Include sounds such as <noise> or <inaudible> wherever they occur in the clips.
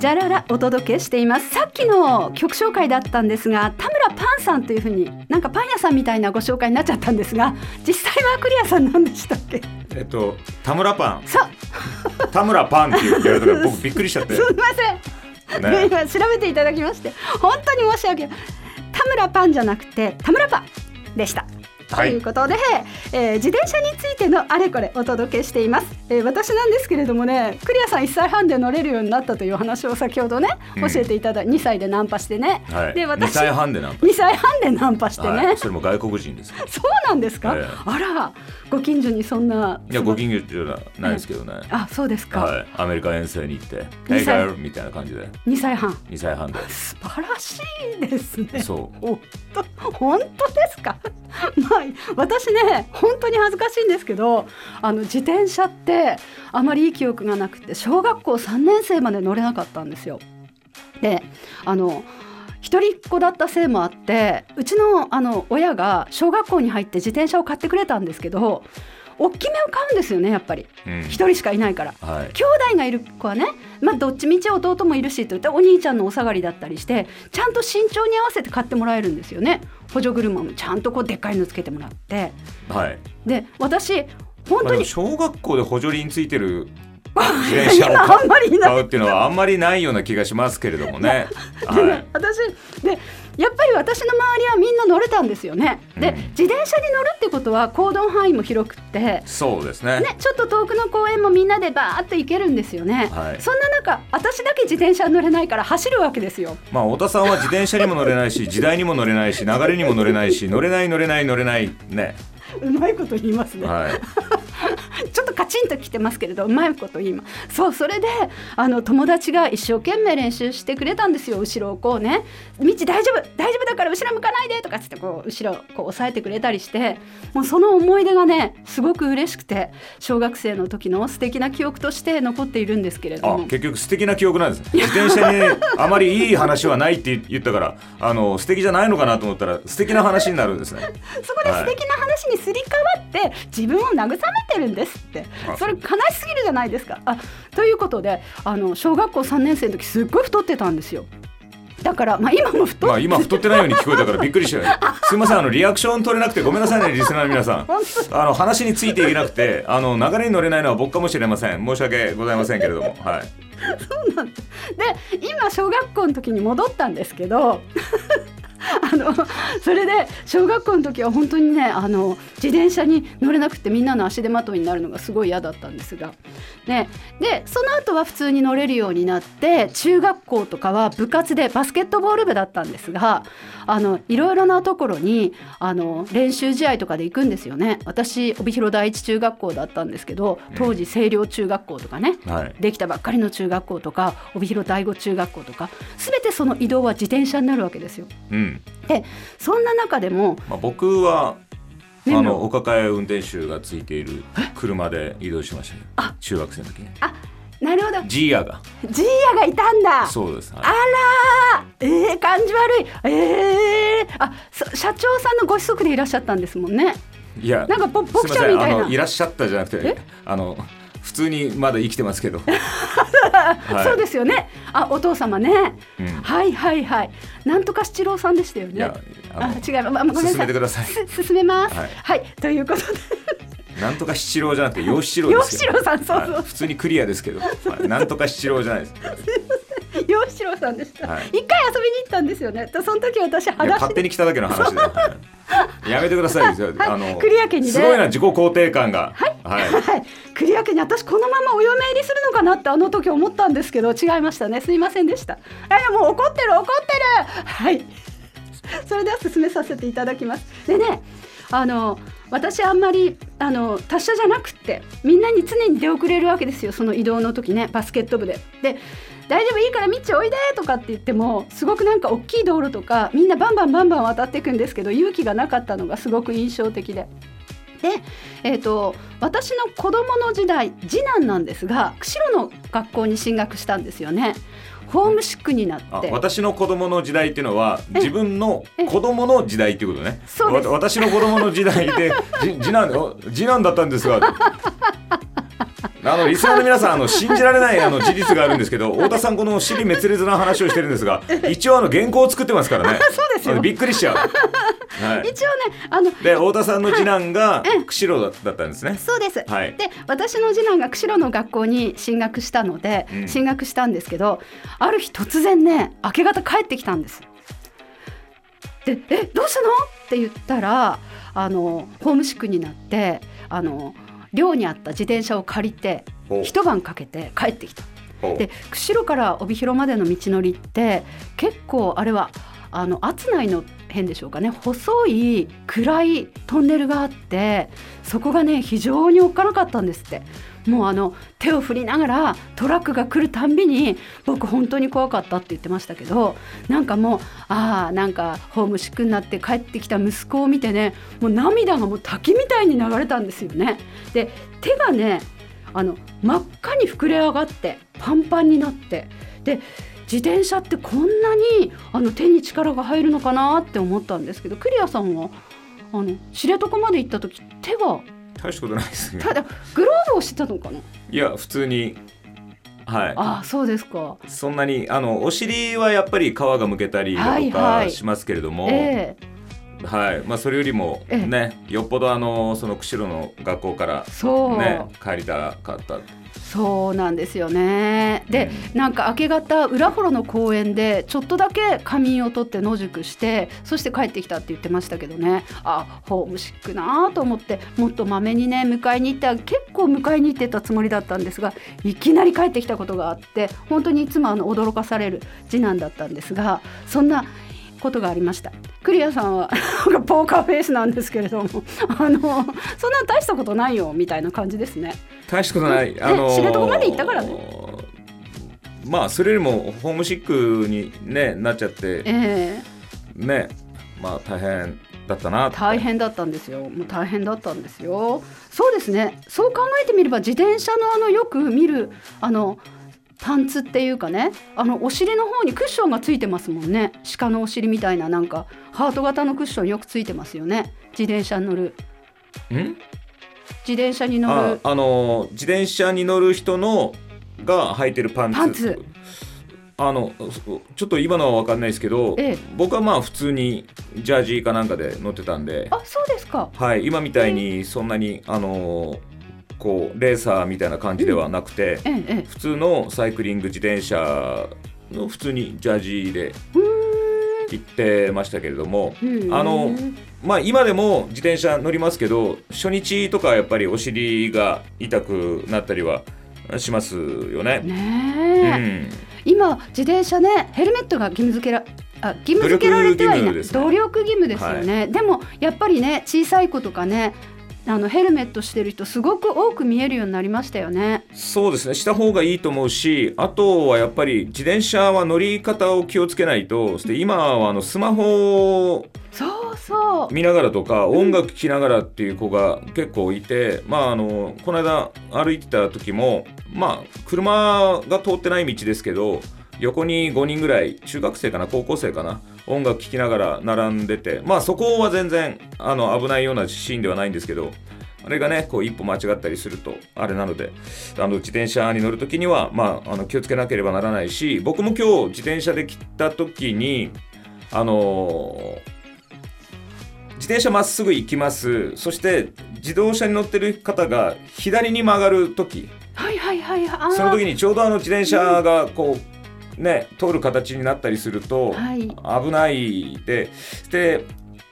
じゃららお届けしています。さっきの曲紹介だったんですが田村パンさんというふうになんかパン屋さんみたいなご紹介になっちゃったんですが実際はクリアさん何でしたっけ？えっと田村パン。さ田村パンって言われたから僕 <laughs> びっくりしちゃって。すみません、ね。今調べていただきまして本当に申し訳ない。田村パンじゃなくて田村パンでした。はい。ということで、えー自転車についてのあれこれお届けしています、えー私なんですけれどもねクリアさん1歳半で乗れるようになったという話を先ほどねうん。教えていただいて2歳でナンパしてね、はい。2で私歳半でなん2歳半でナンパしてね、はい、それも外国人です。<laughs> そうなんですか、ええ。あらご近所にそんないやご近所じゃないですけどね、あそうですか、はい、アメリカ遠征に行って「二 Hey 歳 girl」みたいな感じで。2歳半。2歳半で。素晴らしいですね。そう。本当ですか？<laughs> まあ私ね本当に恥ずかしいんですけどあの自転車ってあまりいい記憶がなくて小学校3年生まで乗れなかったんですよ。であの一人っ子だったせいもあってうちのあの親が小学校に入って自転車を買ってくれたんですけど大きめを買うんですよねやっぱり。うん。一人しかいないから。はい。兄弟がいる子はね、まあ、どっちみち弟もいるしといったお兄ちゃんのお下がりだったりしてちゃんと身長に合わせて買ってもらえるんですよね補助車もちゃんとこうでっかいのつけてもらって。はい。で私本当に小学校で補助輪ついてる <laughs> 自転車を今あんまりいない。買うっていうのはあんまりないような気がしますけれどもねはい、私でやっぱり私の周りはみんな乗れたんですよね。で、うん自転車に乗るってことは行動範囲も広くって。そうですねね、ちょっと遠くの公園もみんなでバーッと行けるんですよね、はいそんな中私だけ自転車に乗れないから走るわけですよまあ太田さんは自転車にも乗れないし <laughs> 時代にも乗れないし流れにも乗れないし乗れない乗れない乗れないね。うまいこと言いますね、はい。ちょっとカチンときてますけれどうまいこと言いますそうそれであの友達が一生懸命練習してくれたんですよ。後ろをこうね「道大丈夫大丈夫だから後ろ向かないで」とかつってこう後ろこう押さえてくれたりして。もうその思い出がねすごく嬉しくて小学生の時の素敵な記憶として残っているんですけれども。あ結局素敵な記憶なんですね。自転車にあまりいい話はないって言ったからあの素敵じゃないのかなと思ったら素敵な話になるんですね。<laughs> そこで素敵な話にすり替わって自分を慰めてるんですって。あ。それ悲しすぎるじゃないですか。あということであの小学校3年生の時すっごい太ってたんですよ。だから、まあ、今も太って、まあ今太ってないように聞こえたからびっくりした <laughs> すいませんあのリアクション取れなくてごめんなさいねリスナーの皆さん。本あの話についていけなくてあの流れに乗れないのは僕かもしれません。申し訳ございませんけれども。はい。<laughs> 当なんですで今小学校の時に戻ったんですけど <laughs> あのそれで小学校の時は本当にねあの自転車に乗れなくてみんなの足手まといになるのがすごい嫌だったんですが、ね、でその後は普通に乗れるようになって中学校とかは部活でバスケットボール部だったんですがあのいろいろなところにあの練習試合とかで行くんですよね。私帯広第一中学校だったんですけど当時星稜中学校とかね、はい。できたばっかりの中学校とか帯広第五中学校とか全てその移動は自転車になるわけですよ。うんでそんな中でもまあ、僕はねあのお抱え運転手がついている車で移動しましたよあ。中学生の時に。あなるほど。ジーヤが。ジーヤがいたんだ。そうです、はい。あらー。えー、感じ悪い。えー、あそ社長さんのご子息でいらっしゃったんですもんね。いやなんかぼ僕ちゃんみたいな。いらっしゃったじゃなくてあの普通にまだ生きてますけど、<laughs> はい。そうですよね。あお父様ね、うん。はいはいはい。なんとか七郎さんでしたよね。いやあ違う、ま、ごめんなさい。進めてください。す進めます。はい。はい、ということで。<laughs> なんとか七郎じゃなくて陽七郎ですけど。陽七郎さんそうそう。はい。普通にクリアですけど、はい。なんとか七郎じゃないです洋七郎さんでした、はい。一回遊びに行ったんですよね。でその時私裸足で。勝手に来ただけの話で、は <laughs> いやめてくださいよ、あの栗屋家にねすごいな自己肯定感が。はい、はい、栗屋家に私このままお嫁入りするのかなってあの時思ったんですけど違いましたね。すいませんでした。あいやもう怒ってる怒ってる。はい。それでは進めさせていただきます。でねあの私あんまりあの達者じゃなくってみんなに常に出遅れるわけですよ。その移動の時ねバスケット部で。で大丈夫いいからみっちおいでとかって言ってもすごくなんか大きい道路とかみんなバンバンバンバン渡っていくんですけど勇気がなかったのがすごく印象的で。で、えー、と私の子供の時代次男なんですが釧路の学校に進学したんですよね。ホームシックになって。あ私の子供の時代っていうのは自分の子供の時代っていうことね。そうです。わ私の子供の時代でじ次男お次男だったんですがあの <laughs> リスナーの皆さんあの信じられないあの事実があるんですけど <laughs> 太田さんこの尻滅裂な話をしてるんですが一応あの原稿を作ってますからね。<laughs> そうですよびっくりしちゃう、はい、一応ねあので太田さんの次男が釧路だったんですね、そうです、はい。で私の次男が釧路の学校に進学したので、うん。進学したんですけどある日突然ね明け方帰ってきたんです。で「えどうしたの?」って言ったらあのホームシックになってあの寮にあった自転車を借りて一晩かけて帰ってきた。で釧路から帯広までの道のりって結構あれはあの厚内の辺でしょうかね細い暗いトンネルがあってそこがね非常におっかなかったんですってもうあの手を振りながらトラックが来るたんびに僕本当に怖かったって言ってましたけどなんかもうああなんかホームシックになって帰ってきた息子を見てねもう涙がもう滝みたいに流れたんですよね。で手がねあの真っ赤に膨れ上がってパンパンになってで自転車ってこんなにあの手に力が入るのかなって思ったんですけどクリアさんはあの知床まで行った時手が大したことないですね。ただグローブをしてたのかな？いや普通にはい。ああそうですか。そんなにあのお尻はやっぱり皮がむけたりだとはいはい。かしますけれども、ええはい。まあ、それよりもええ。ね、よっぽどあのその釧路の学校から、ね、帰りたかった。そうなんですよね。で、なんか明け方浦幌の公園でちょっとだけ仮眠を取って野宿してそして帰ってきたって言ってましたけどね。あホームシックなと思ってもっとまめにね迎えに行って結構迎えに行ってたつもりだったんですがいきなり帰ってきたことがあって本当にいつもあの驚かされる次男だったんですがそんなことがありました。クリアさんはポーカーフェイスなんですけれども。あのそんな大したことないよみたいな感じですね。大したことない、ねあのー知床まで行ったから？ねまあそれよりもホームシックに、ね、なっちゃって。ええ。ねまあ大変だったな大変だったんですよ。もう大変だったんですよ。そうですね。そう考えてみれば自転車のあのよく見るあのパンツっていうかねあのお尻の方にクッションがついてますもんね。鹿のお尻みたいななんかハート型のクッションよくついてますよね。自転車に乗る。ん？自転車に乗ある。あのー自転車に乗る人のが履いてるパンツ。パンツ。あのそちょっと今のは分かんないですけど、ええ。僕はまあ普通にジャージーかなんかで乗ってたんで、あそうですか。はい、今みたいにそんなに、あのーこうレーサーみたいな感じではなくて、ええええ。普通のサイクリング自転車の普通にジャージーでう行ってましたけれども、あのまあ今でも自転車乗りますけど初日とかはやっぱりお尻が痛くなったりはしますよね。ねえ、今自転車ねヘルメットが義務付けらあ義務付けられてはいない。努力義務ですね。努力義務ですよね、でもやっぱりね小さい子とかねあのヘルメットしてる人すごく多く見えるようになりましたよね。うん、そうですね。した方がいいと思うしあとはやっぱり自転車は乗り方を気をつけないとそして今はあのスマホをそうそう。見ながらとか音楽聴きながらっていう子が結構いて、まああのこの間歩いてた時もまあ車が通ってない道ですけど横に5人ぐらい中学生かな？高校生かな？音楽聴きながら並んでてまあそこは全然あの危ないようなシーンではないんですけどあれがねこう一歩間違ったりするとあれなのであの自転車に乗る時には、まあ、あの気をつけなければならないし僕も今日自転車で来た時にあの自転車まっすぐ行きます。そして自動車に乗ってる方が左に曲がる時。はいはいはい。あー。その時にちょうどあの自転車がこうね通る形になったりするとはい。危ないでで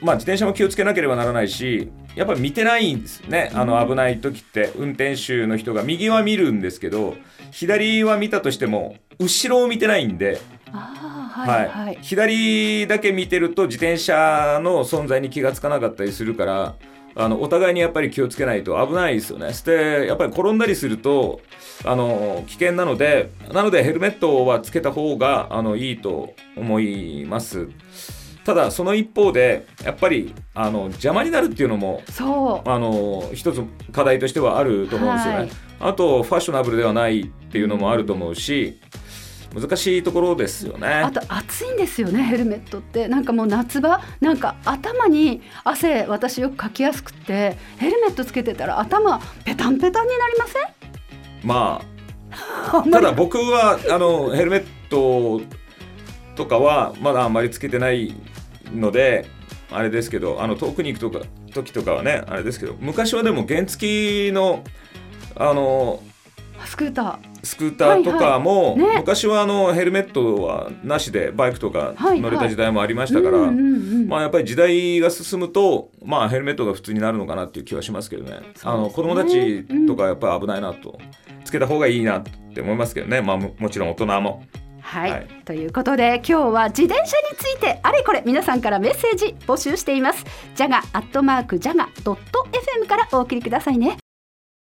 まあ自転車も気をつけなければならないしやっぱり見てないんですよねあの危ない時って。運転手の人が右は見るんですけど左は見たとしても後ろを見てないんで。はい。はい、左だけ見てると自転車の存在に気がつかなかったりするからあのお互いにやっぱり気をつけないと危ないですよね。そしてやっぱり転んだりするとあの危険なのでなのでヘルメットはつけた方があのいいと思います。ただその一方でやっぱりあの邪魔になるっていうのもそうあの一つ課題としてはあると思うんですよね。はいあとファッショナブルではないっていうのもあると思うし難しいところですよね。あと暑いんですよねヘルメットって。なんかもう夏場なんか頭に汗私よくかきやすくってヘルメットつけてたら頭ペタンペタンになりません？まあ <laughs> ただ僕はあのヘルメットとかはまだあんまりつけてないのであれですけどあの遠くに行くとか時とかはねあれですけど昔はでも原付きのあのスクータースクーターとかも、はいはい。ね。昔はあのヘルメットはなしでバイクとかはい乗れた時代もありましたから、まあやっぱり時代が進むと、まあヘルメットが普通になるのかなっていう気はしますけどね。あの子供たちとかやっぱり危ないなと、つけた方がいいなって思いますけどね。まあももちろん大人も。はい、はい。ということで今日は自転車についてあれこれ皆さんからメッセージ募集しています。ジャガアットマークジャガドット FM からお送りくださいね